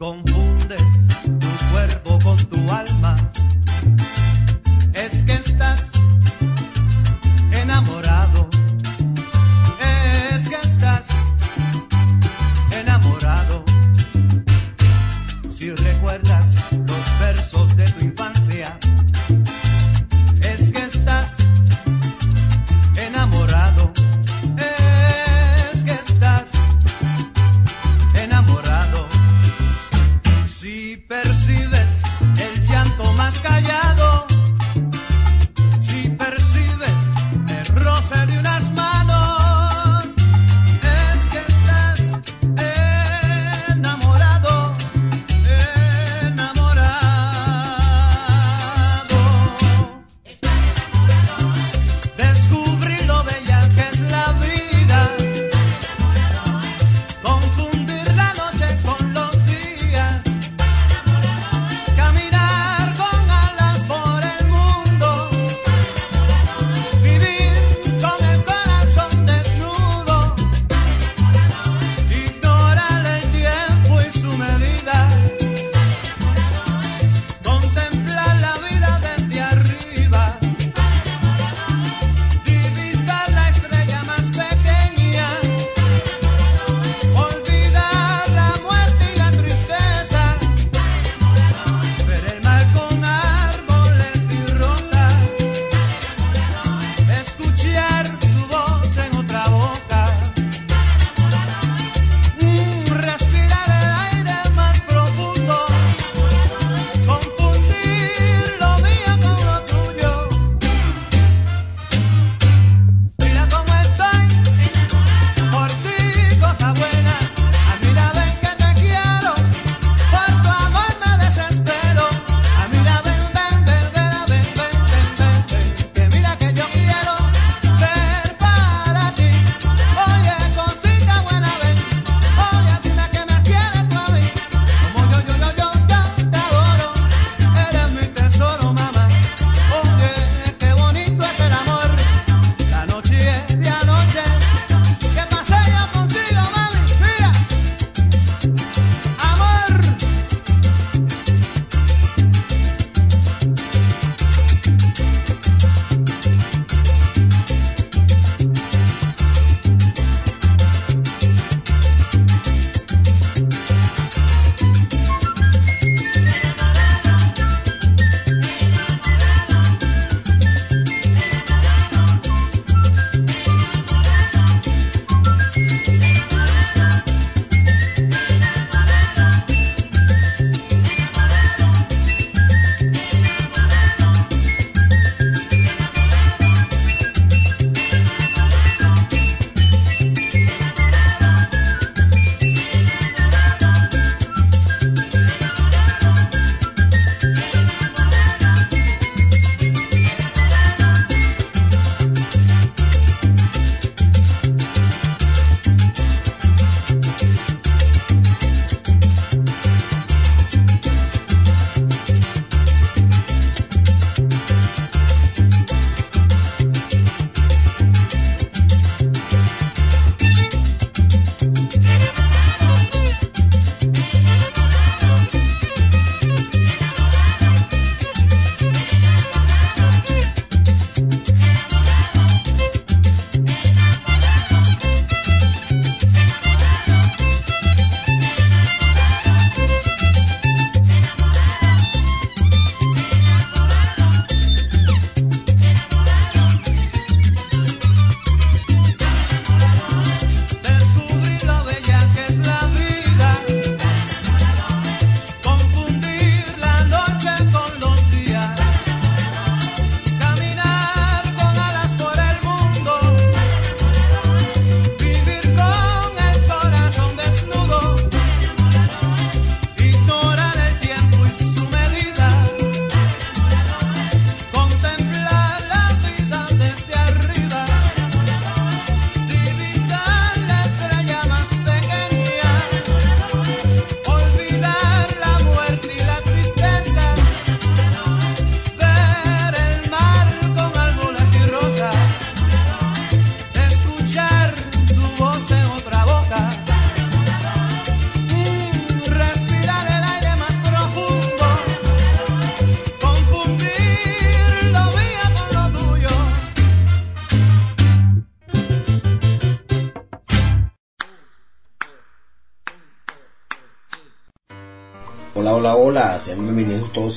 Confundes tu cuerpo con tu alma,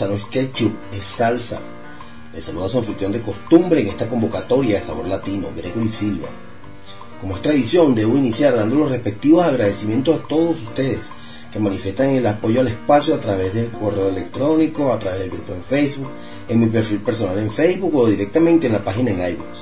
No es Ketchup, es Salsa. Les saluda a su anfitrión de costumbre en esta convocatoria de sabor latino, Gregory Silva. Como es tradición, debo iniciar dando los respectivos agradecimientos a todos ustedes que manifiestan el apoyo al espacio a través del correo electrónico, a través del grupo en Facebook, en mi perfil personal en Facebook o directamente en la página en iVoox.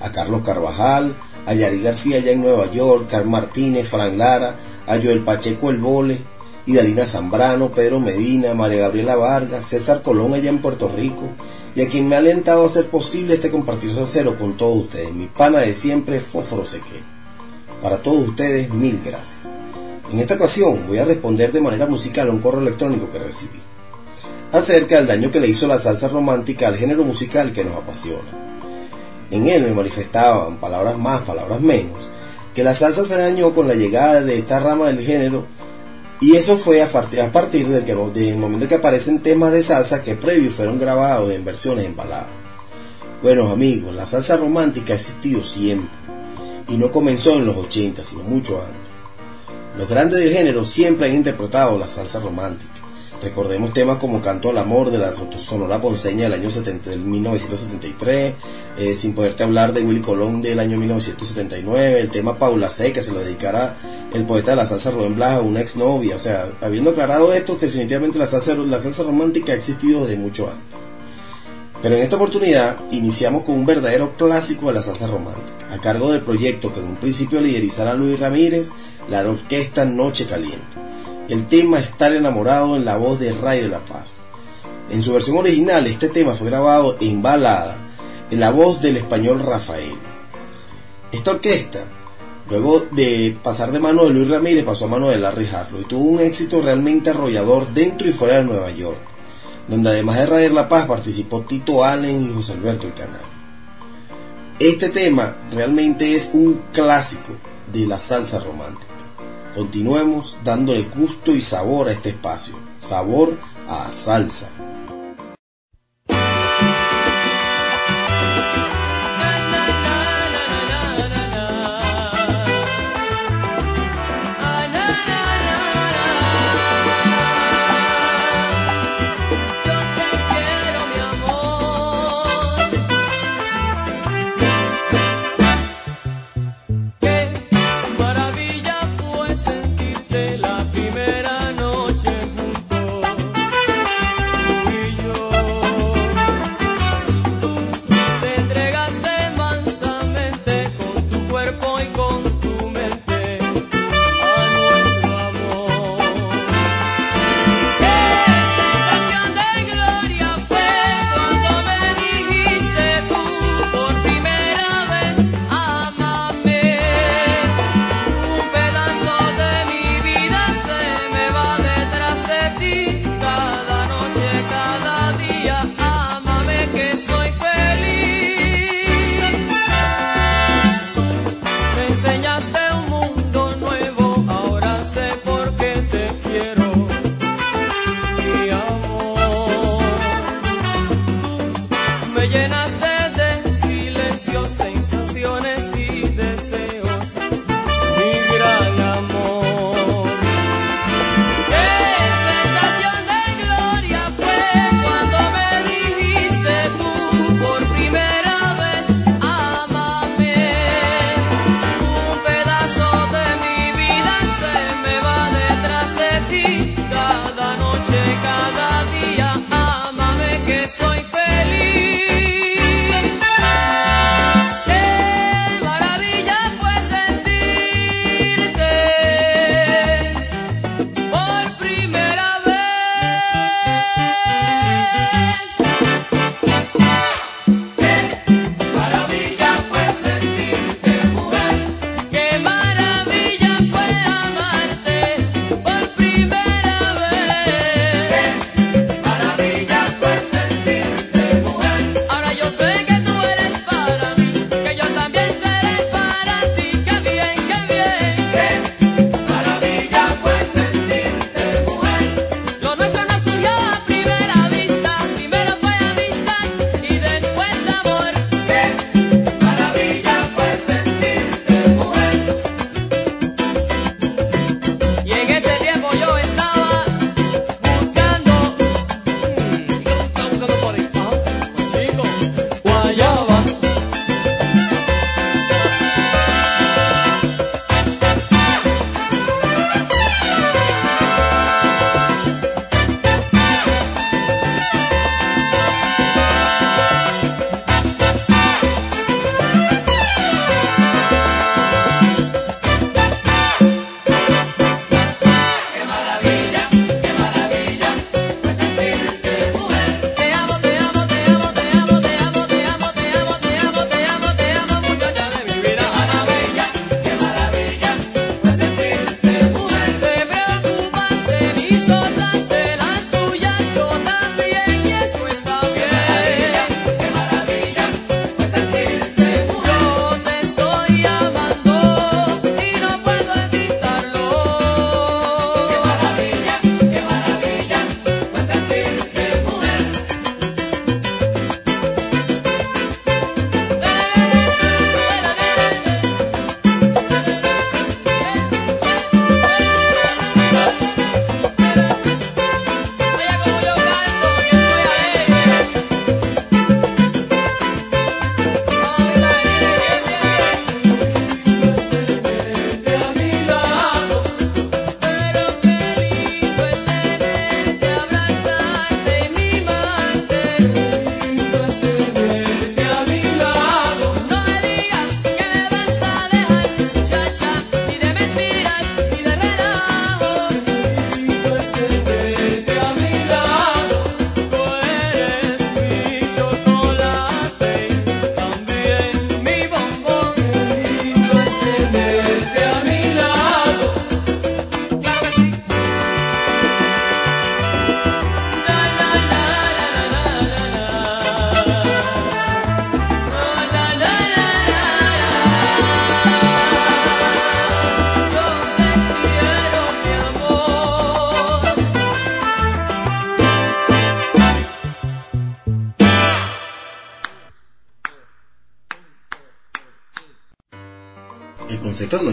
A Carlos Carvajal, a Yari García allá en Nueva York, Carl Martínez, Fran Lara, a Joel Pacheco El Vole, Idalina Zambrano, Pedro Medina, María Gabriela Vargas, César Colón allá en Puerto Rico, y a quien me ha alentado a hacer posible este compartir cero con todos ustedes, mi pana de siempre, Fósforo Seque. Para todos ustedes, mil gracias. En esta ocasión voy a responder de manera musical a un correo electrónico que recibí, acerca del daño que le hizo la salsa romántica al género musical que nos apasiona. En él me manifestaban, palabras más, palabras menos, que la salsa se dañó con la llegada de esta rama del género y eso fue a partir, del, que, momento que aparecen temas de salsa que previos fueron grabados en versiones en balada. Bueno amigos, la salsa romántica ha existido siempre y no comenzó en los 80, sino mucho antes. Los grandes del género siempre han interpretado la salsa romántica. Recordemos temas como Canto al Amor de la Sonora Ponceña del año 70, del 1973, eh, Sin Poderte Hablar de Willy Colón del año 1979, el tema Paula C, que se lo dedicará el poeta de la salsa Rubén Blas a una exnovia. O sea, habiendo aclarado esto, definitivamente la salsa, la salsa romántica ha existido desde mucho antes. Pero en esta oportunidad iniciamos con un verdadero clásico de la salsa romántica, a cargo del proyecto que en un principio liderizará Luis Ramírez, la orquesta Noche Caliente. El tema Estar enamorado en la voz de Ray de la Paz. En su versión original, este tema fue grabado en balada, en la voz del español Rafael. Esta orquesta, luego de pasar de mano de Luis Ramírez, pasó a mano de Larry Harlow y tuvo un éxito realmente arrollador dentro y fuera de Nueva York, donde además de Ray de la Paz participó Tito Allen y José Alberto el Canal. Este tema realmente es un clásico de la salsa romántica. Continuemos dándole gusto y sabor a este espacio. Sabor a salsa.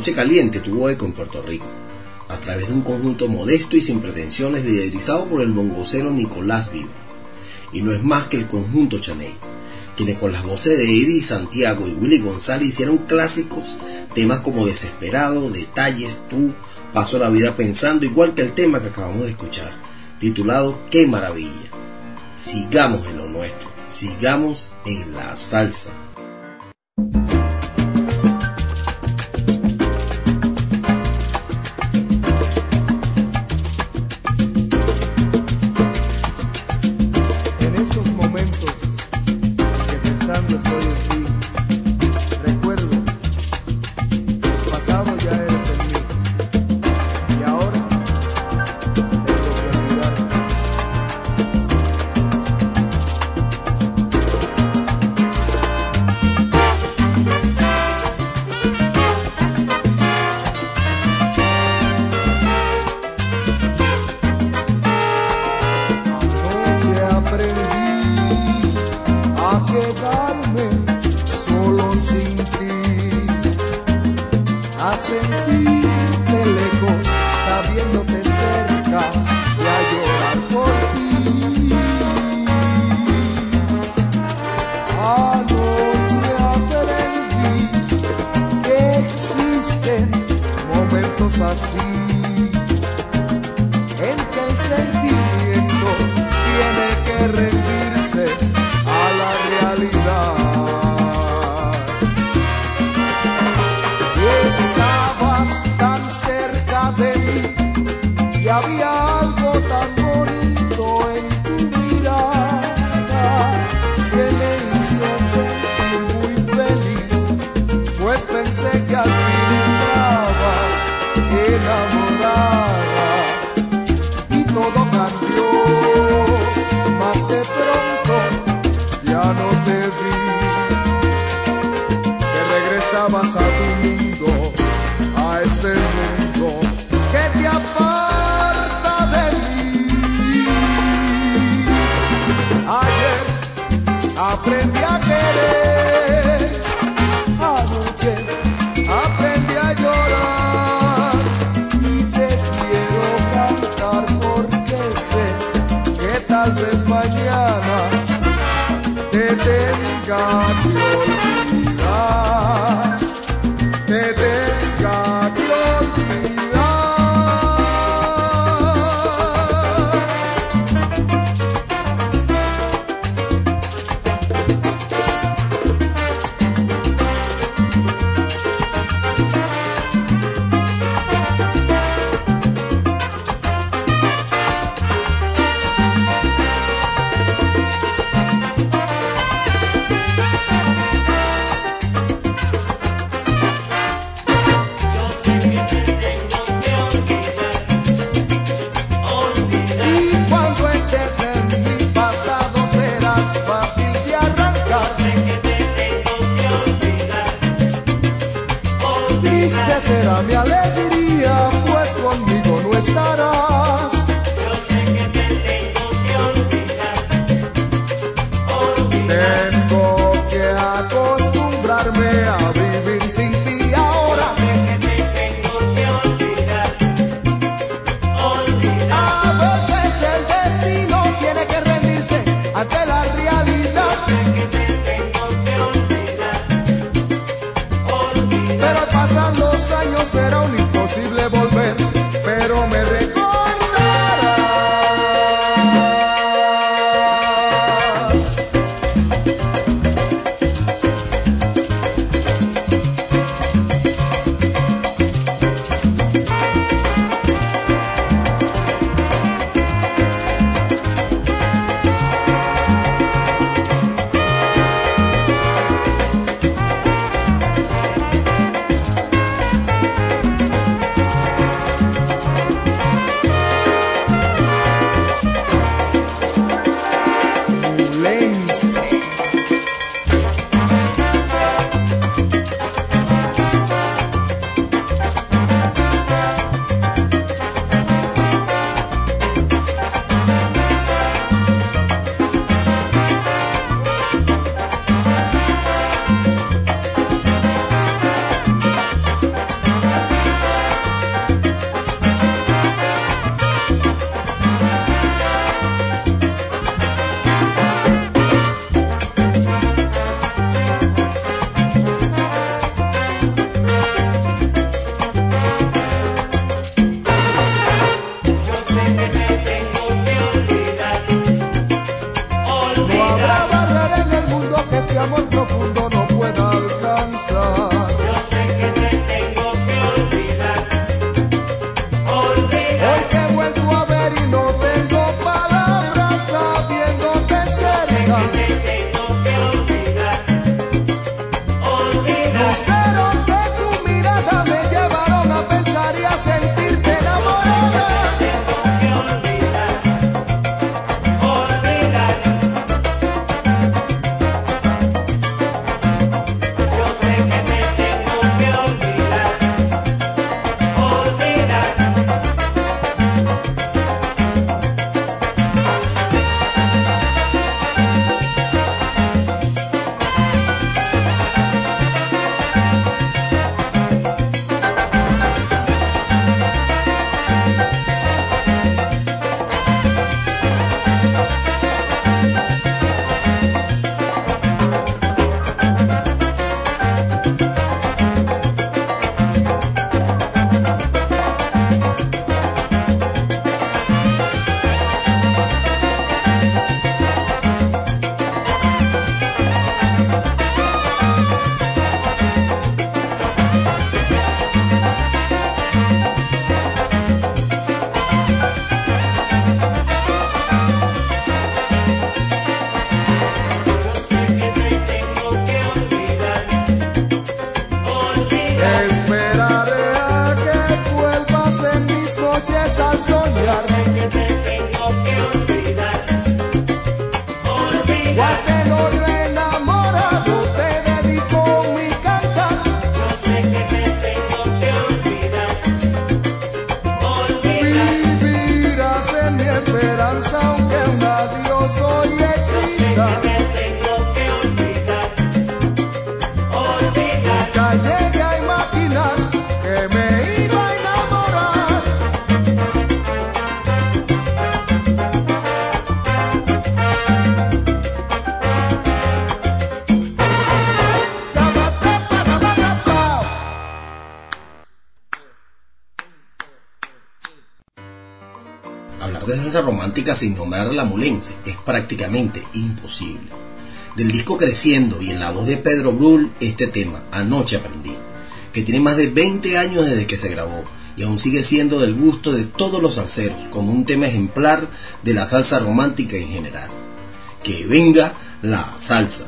Noche Caliente tuvo eco en Puerto Rico, a través de un conjunto modesto y sin pretensiones liderizado por el bongocero Nicolás Vivas. Y no es más que el conjunto Chaney, quienes con las voces de Eddie Santiago y Willy González hicieron clásicos, temas como Desesperado, Detalles, Tú, Paso la vida pensando, igual que el tema que acabamos de escuchar, titulado Qué maravilla. Sigamos en lo nuestro, sigamos en la salsa. soñar. que te tengo que olvidar. Sin nombrar la mulense es prácticamente imposible. Del disco Creciendo y en la voz de Pedro Brul, este tema, Anoche aprendí, que tiene más de 20 años desde que se grabó y aún sigue siendo del gusto de todos los salseros como un tema ejemplar de la salsa romántica en general. Que venga la salsa.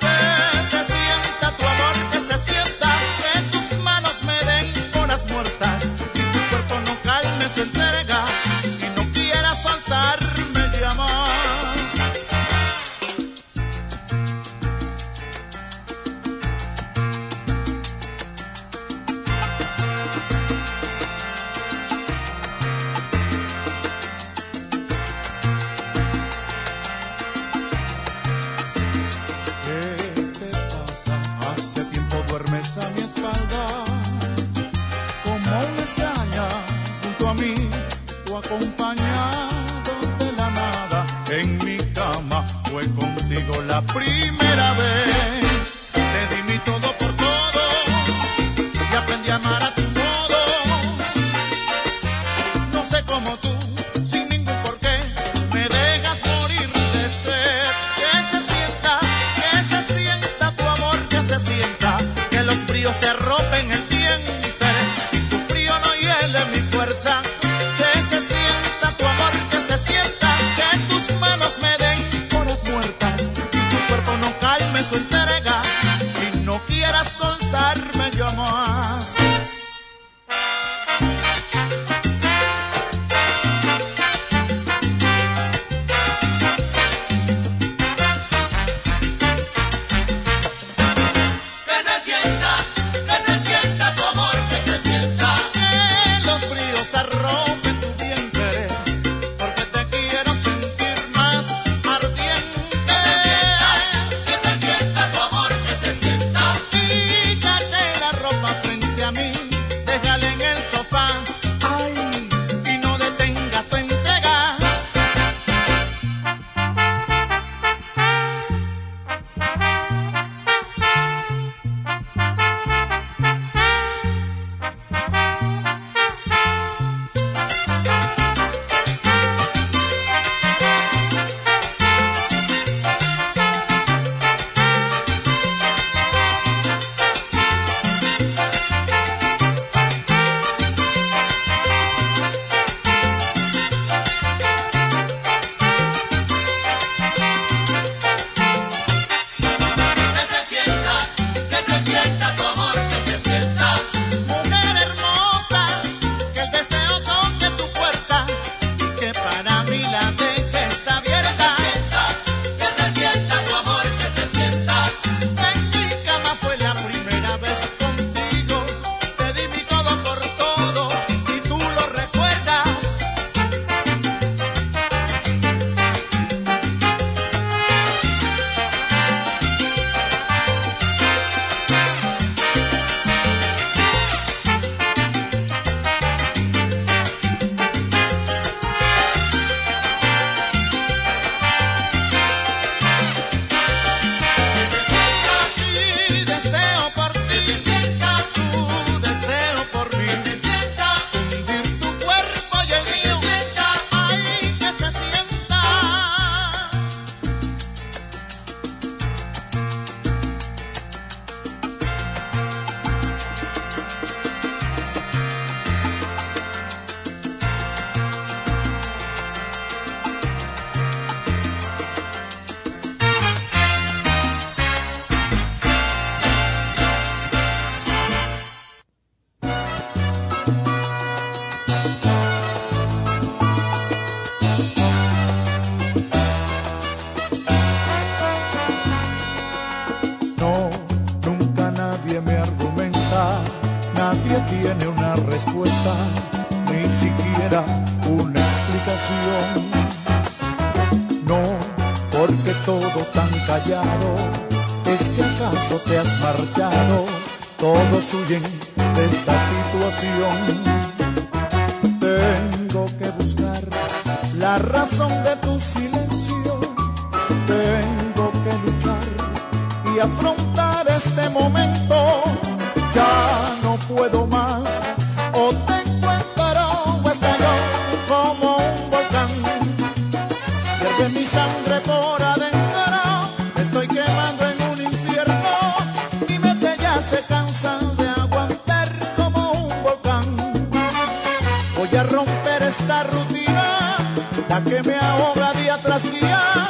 que me ahoga día tras día.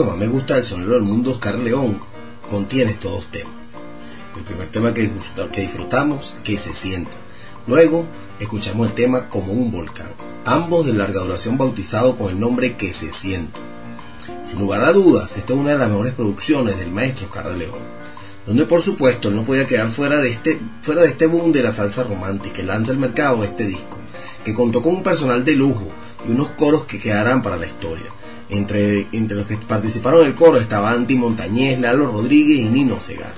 que más me gusta del sonero del mundo Oscar León contiene estos dos temas. El primer tema que, que disfrutamos, que se sienta. Luego escuchamos el tema Como un volcán, ambos de larga duración bautizado con el nombre Que se sienta. Sin lugar a dudas, esta es una de las mejores producciones del maestro Oscar León, donde por supuesto él no podía quedar fuera de, este, fuera de este boom de la salsa romántica lanza el mercado este disco, que contó con un personal de lujo y unos coros que quedarán para la historia, entre, entre los que participaron del coro estaba Anti Montañez, Lalo Rodríguez y Nino Segar.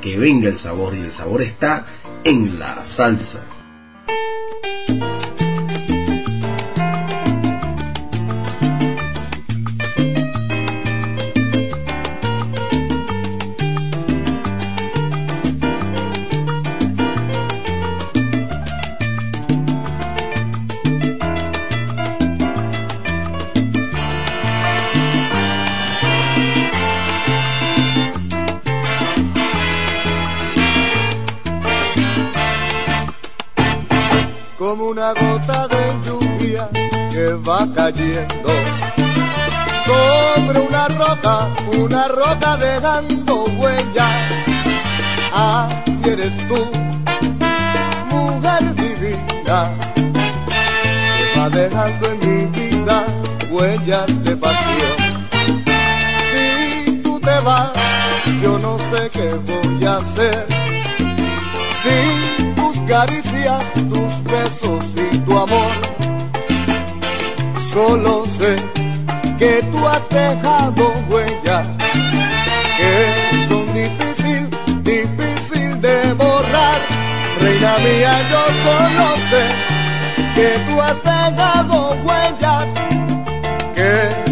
Que venga el sabor y el sabor está en la salsa. Cayendo sobre una roca, una roca dejando huella. Así eres tú, mujer divina, que va dejando en mi vida huellas de pasión. Si tú te vas, yo no sé qué voy a hacer. Sin tus caricias, tus besos y tu amor solo sé que tú has dejado huellas que son difícil, difícil de borrar. Reina mía, yo solo sé que tú has dejado huellas que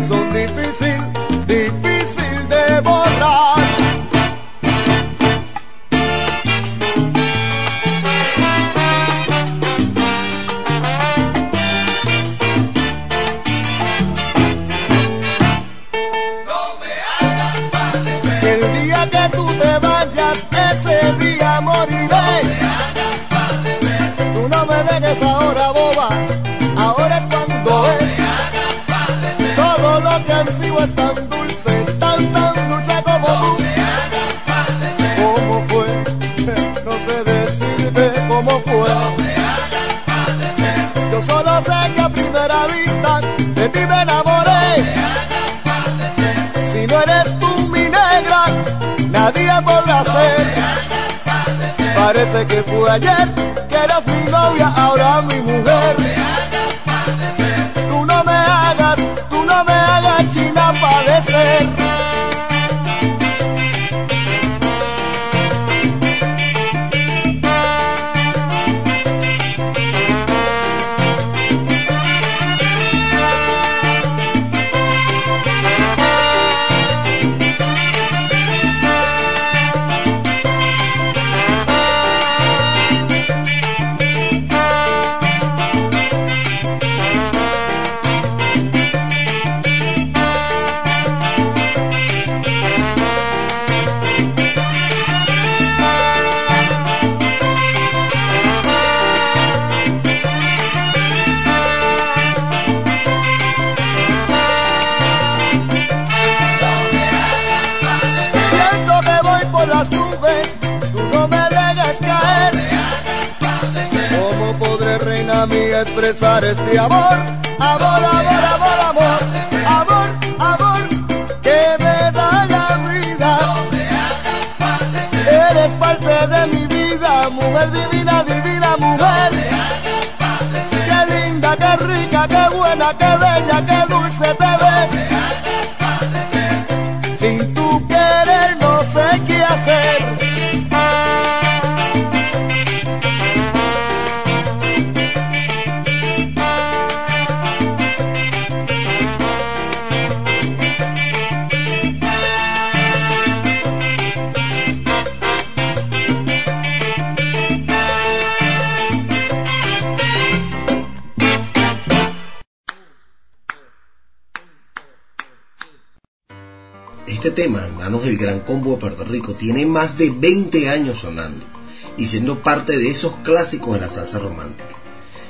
Parece que fue ayer que eras mi novia, ahora mi mujer. Tema, manos del Gran Combo de Puerto Rico, tiene más de 20 años sonando y siendo parte de esos clásicos de la salsa romántica.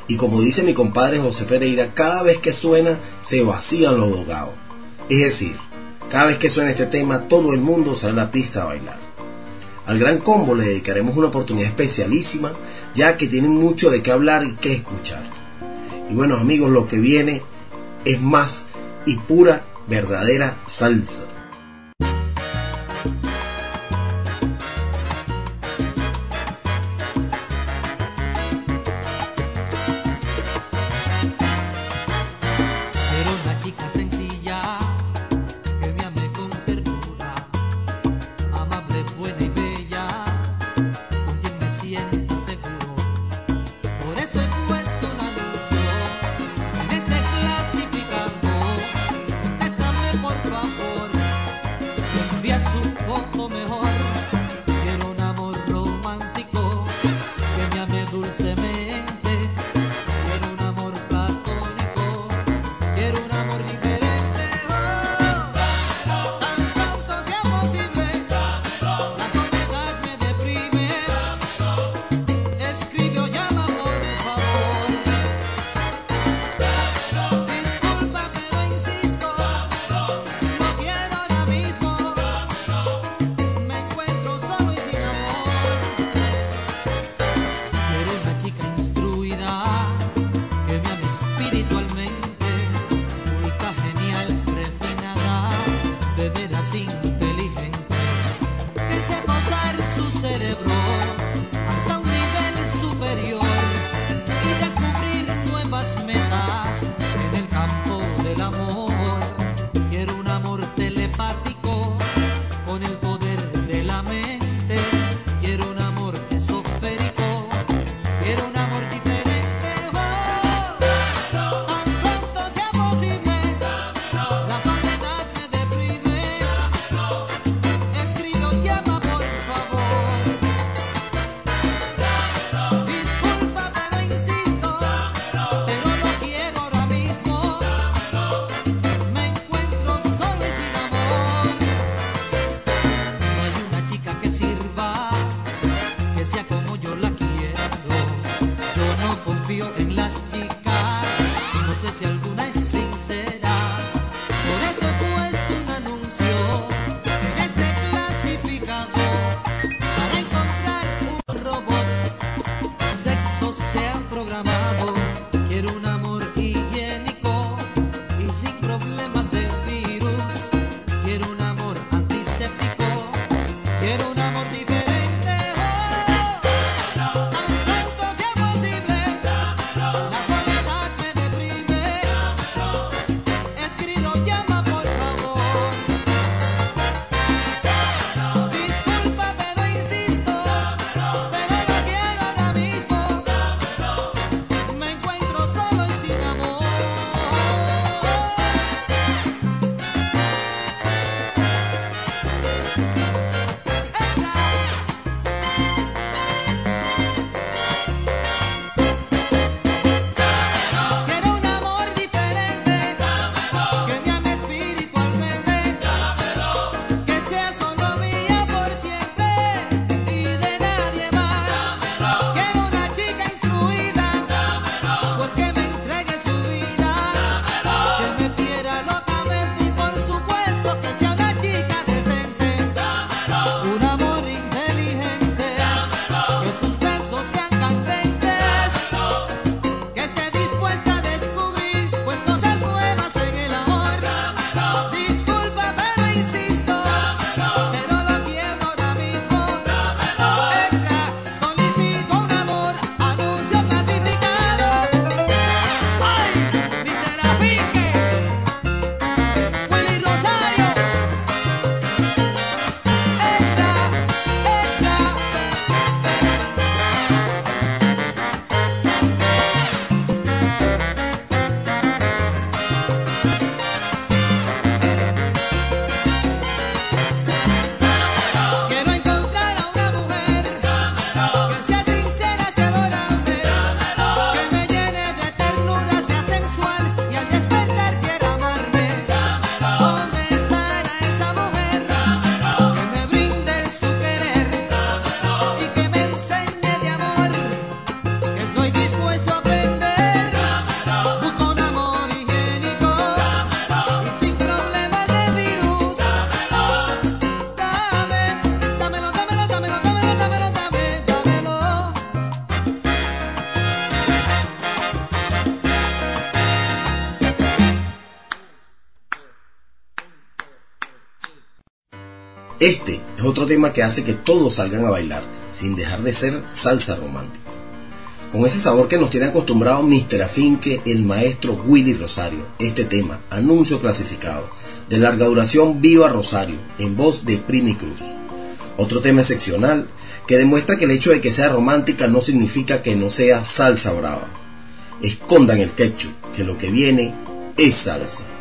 Y como dice mi compadre José Pereira, cada vez que suena se vacían los dogados. Es decir, cada vez que suena este tema todo el mundo sale a la pista a bailar. Al Gran Combo le dedicaremos una oportunidad especialísima ya que tienen mucho de qué hablar y qué escuchar. Y bueno amigos, lo que viene es más y pura verdadera salsa. Otro tema que hace que todos salgan a bailar, sin dejar de ser salsa romántica. Con ese sabor que nos tiene acostumbrado Mr. Afinque, el maestro Willy Rosario, este tema, anuncio clasificado, de larga duración Viva Rosario, en voz de Primi Cruz. Otro tema excepcional que demuestra que el hecho de que sea romántica no significa que no sea salsa brava. Escondan el ketchup, que lo que viene es salsa.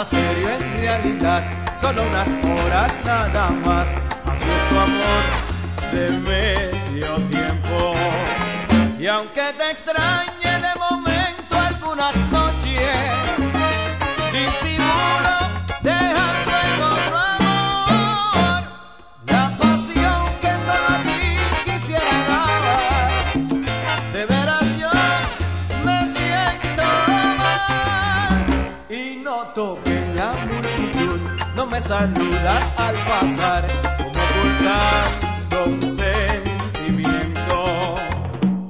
nada serio en realidad, solo unas horas nada más. Así es tu amor de medio tiempo. Y aunque te extraño, saludas al pasar, como ocultando un sentimiento.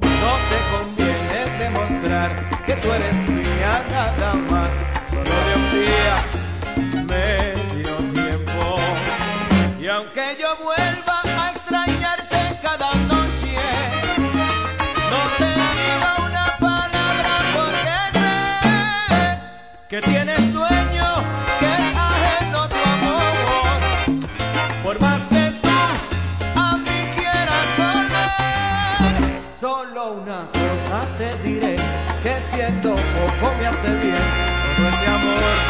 No te conviene demostrar que tú eres vou me acender todo esse amor.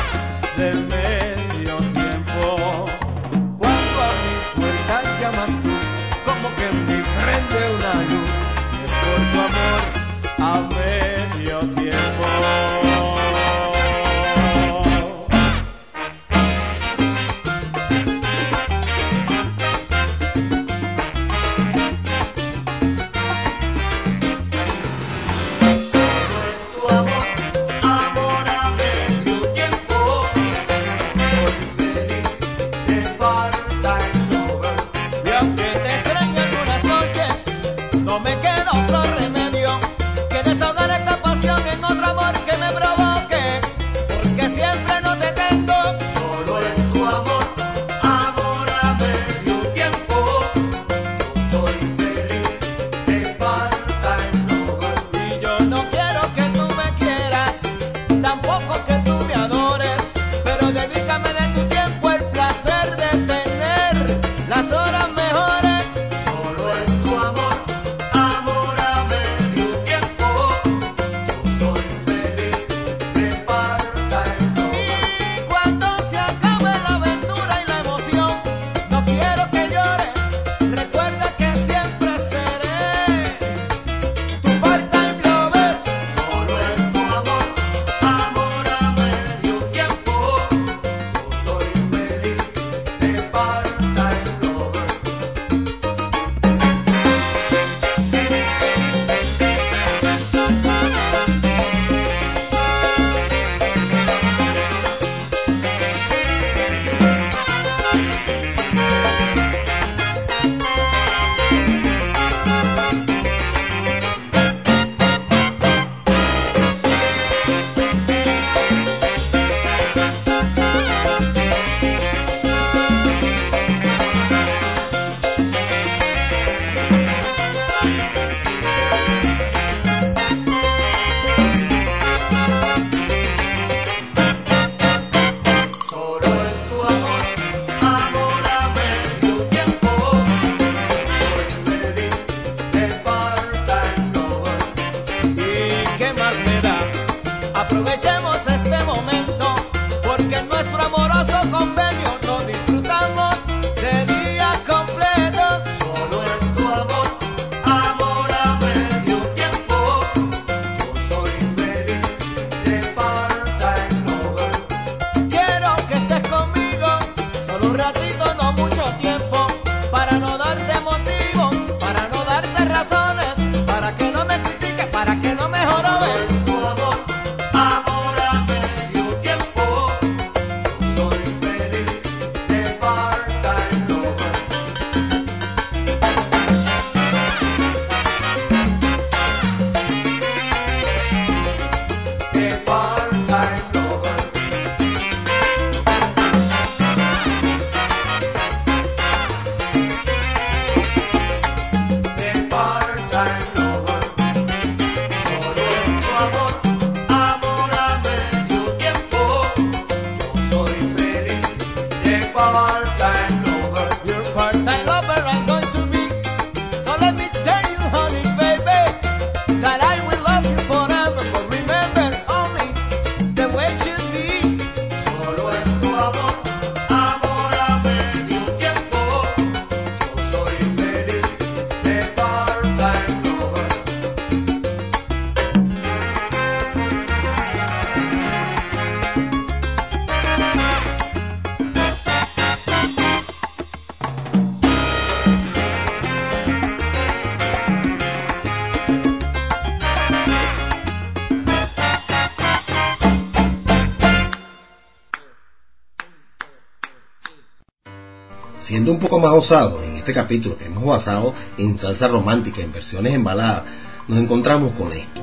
Más osado, en este capítulo que hemos basado en salsa romántica, en versiones en balada, nos encontramos con esto.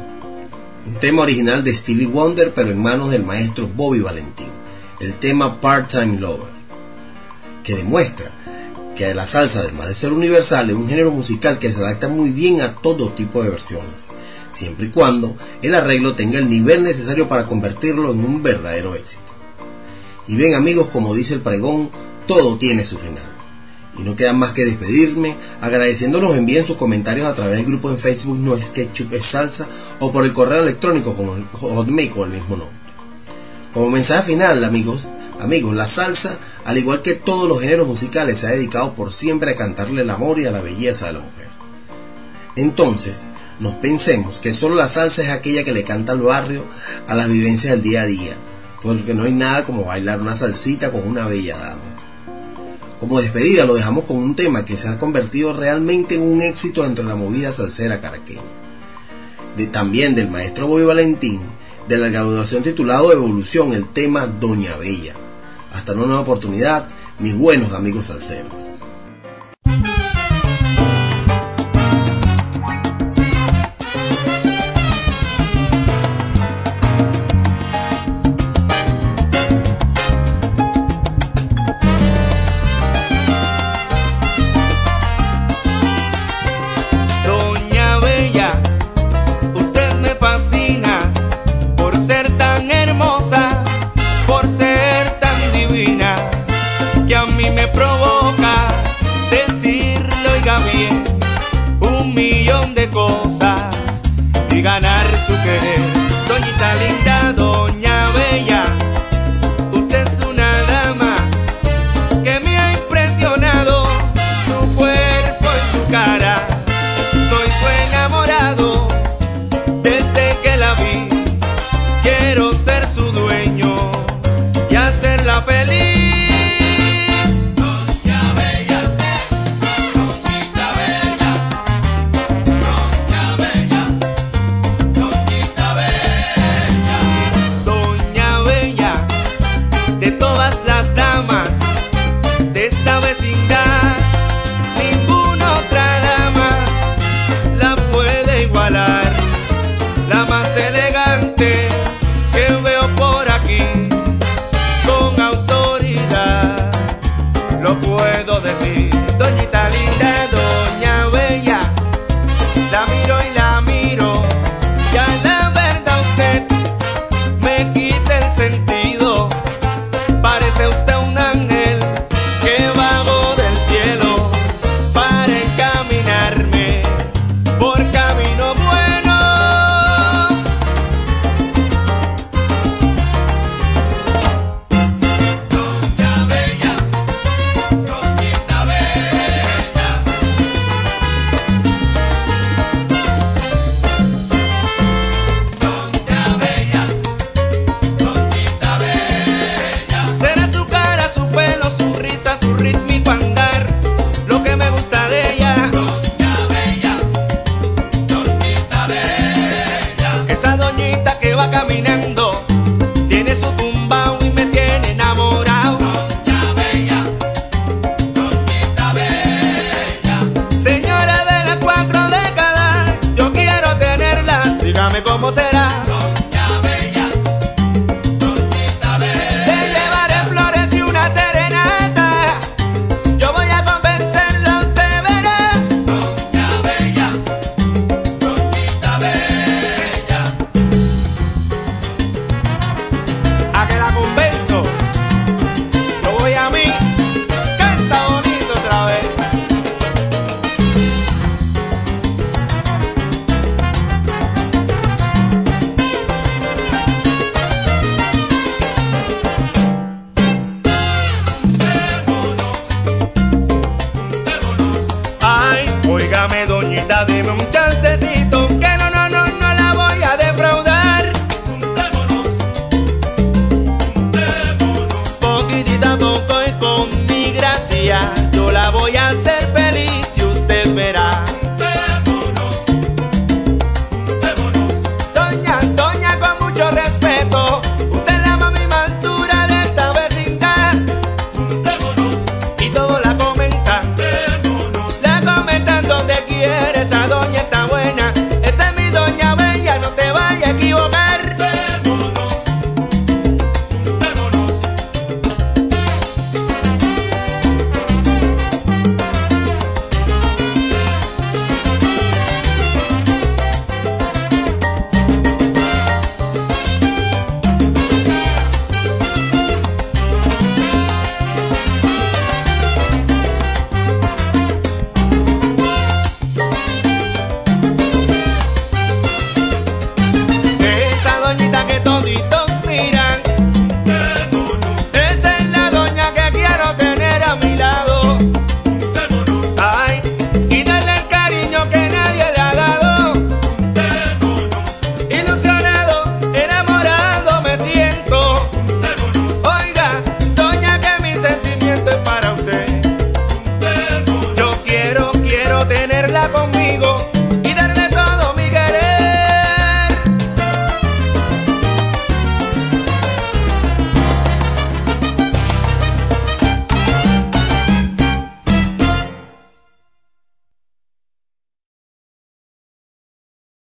Un tema original de Stevie Wonder, pero en manos del maestro Bobby Valentín. El tema Part-Time Lover, que demuestra que la salsa, además de ser universal, es un género musical que se adapta muy bien a todo tipo de versiones, siempre y cuando el arreglo tenga el nivel necesario para convertirlo en un verdadero éxito. Y bien amigos, como dice el pregón, todo tiene su final. Y no queda más que despedirme, agradeciéndonos envíen sus comentarios a través del grupo en Facebook No es es Salsa o por el correo electrónico con el Hotmail con el mismo nombre. Como mensaje final, amigos, amigos, la salsa, al igual que todos los géneros musicales, se ha dedicado por siempre a cantarle el amor y a la belleza de la mujer. Entonces, nos pensemos que solo la salsa es aquella que le canta al barrio a las vivencias del día a día, porque no hay nada como bailar una salsita con una bella dama. Como despedida lo dejamos con un tema que se ha convertido realmente en un éxito entre la movida salsera caraqueña. De, también del maestro Boy Valentín, de la graduación titulado Evolución, el tema Doña Bella. Hasta una nueva oportunidad, mis buenos amigos salseros.